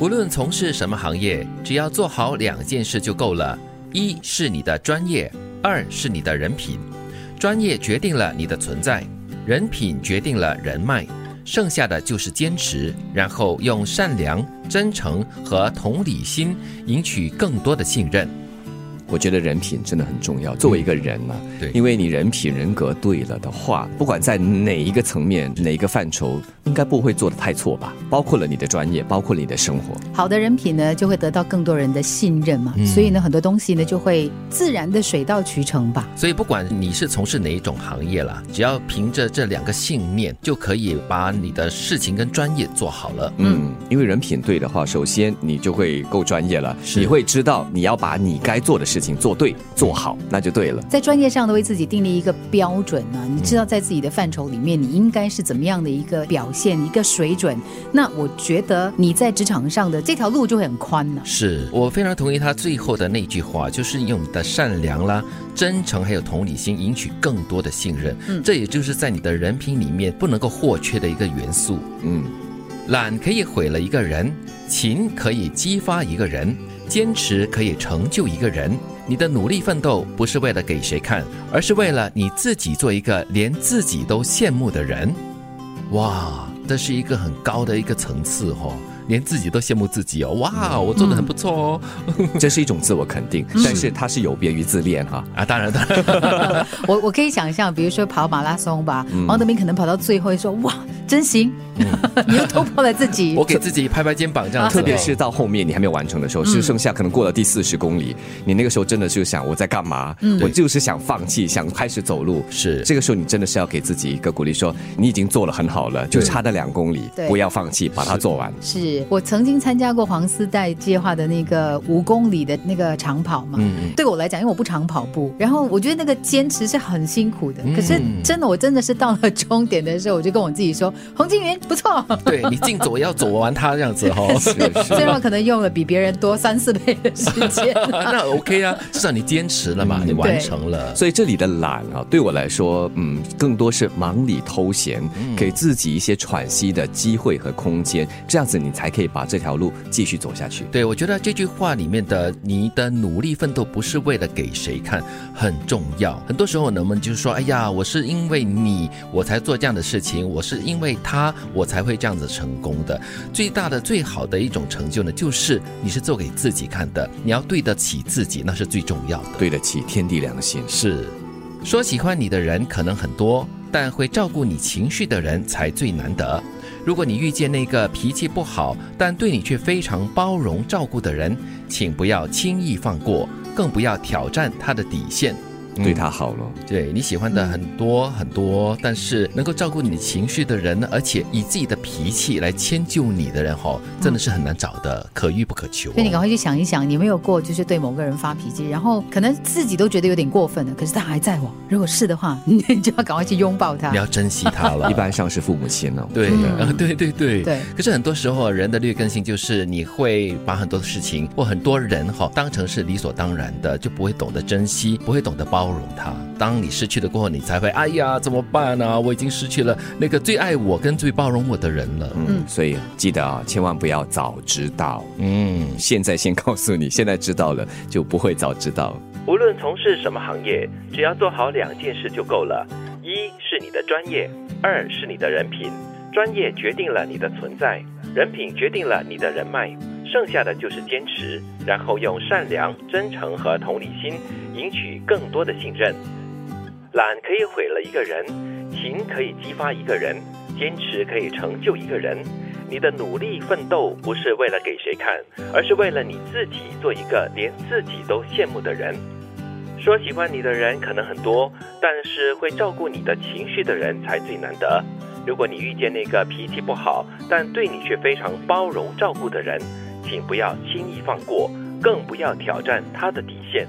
无论从事什么行业，只要做好两件事就够了：一是你的专业，二是你的人品。专业决定了你的存在，人品决定了人脉，剩下的就是坚持，然后用善良、真诚和同理心赢取更多的信任。我觉得人品真的很重要。作为一个人嘛，对因为你人品人格对了的话，不管在哪一个层面、哪一个范畴，应该不会做的太错吧？包括了你的专业，包括了你的生活。好的人品呢，就会得到更多人的信任嘛，所以呢，很多东西呢就会自然的水到渠成吧。所以，不管你是从事哪一种行业啦，只要凭着这两个信念，就可以把你的事情跟专业做好了。嗯，因为人品对的话，首先你就会够专业了，你会知道你要把你该做的事情做对、做好，那就对了。在专业上的，为自己定立一个标准呢，你知道在自己的范畴里面，你应该是怎么样的一个表现、一个水准。那我觉得你在职场上的这条路就会很宽了。是我非常同意他最后的那句话，就是用你的善良啦、真诚还有同理心，赢取更多的信任。嗯，这也就是在你的人品里面不能够或缺的一个元素。嗯，懒可以毁了一个人，勤可以激发一个人，坚持可以成就一个人。你的努力奋斗不是为了给谁看，而是为了你自己做一个连自己都羡慕的人。哇，这是一个很高的一个层次哦，连自己都羡慕自己哦。哇，我做的很不错哦。这是一种自我肯定，但是它是有别于自恋哈。啊，当然当然，我我可以想象，比如说跑马拉松吧，王德明可能跑到最后说：“哇，真行，你又突破了自己。”我给自己拍拍肩膀这样。特别是到后面你还没有完成的时候，是剩下可能过了第四十公里，你那个时候真的就想我在干嘛？我就是想放弃，想开始走路。是这个时候你真的是要给自己一个鼓励，说你已经做了很好了，就差那两公里对，不要放弃，把它做完。是我曾经参加过黄丝带计划的那个五公里的那个长跑嘛。嗯嗯对我来讲，因为我不常跑步，然后我觉得那个坚持是很辛苦的。可是真的，我真的是到了终点的时候，我就跟我自己说：“洪金云不错。对你尽走要走完它这样子哦。是”虽然我可能用了比别人多三四倍的时间。啊，那 OK 啊，至少你坚持了嘛，你完成了。所以这里的懒啊，对我来说，嗯，更多是忙里偷闲，给自己一些喘息的机会和空间，这样子你才可以把这条路继续走下去。对，我觉得这句话里面的你的努力奋斗不是为了给谁看，很重要。很多时候呢，我们就是说，哎呀，我是因为你我才做这样的事情，我是因为他我才会这样子成功的。最大的、最好的一种成就呢，就是你是做给自己看的，你要对得起自己，那是最重要的。对得起天地良心。是，说喜欢你的人可能很多，但会照顾你情绪的人才最难得。如果你遇见那个脾气不好，但对你却非常包容照顾的人，请不要轻易放过，更不要挑战他的底线。对他好了，对你喜欢的很多很多，但是能够照顾你情绪的人，而且以自己的脾气来迁就你的人，哈，真的是很难找的，可遇不可求哦。所以你赶快去想一想，你有没有过就是对某个人发脾气，然后可能自己都觉得有点过分了，可是他还在我。如果是的话，你就要赶快去拥抱他你。要珍惜他了。一般上是父母亲哦。对，呃 对对对对可是很多时候人的劣根性就是你会把很多的事情或很多人哈当成是理所当然的，就不会懂得珍惜，不会懂得包容他。当你失去了过后，你才会哎呀怎么办呢、我已经失去了那个最爱我跟最包容我的人了。嗯，所以记得啊，千万不要早知道。嗯，现在先告诉你，现在知道了就不会早知道。无论从事什么行业，只要做好两件事就够了：一是你的专业，二是你的人品。专业决定了你的存在，人品决定了你的人脉，剩下的就是坚持，然后用善良、真诚和同理心赢取更多的信任。懒可以毁了一个人，勤可以激发一个人，坚持可以成就一个人。你的努力奋斗不是为了给谁看，而是为了你自己做一个连自己都羡慕的人。说喜欢你的人可能很多，但是会照顾你的情绪的人才最难得。如果你遇见那个脾气不好，但对你却非常包容照顾的人，请不要轻易放过，更不要挑战他的底线。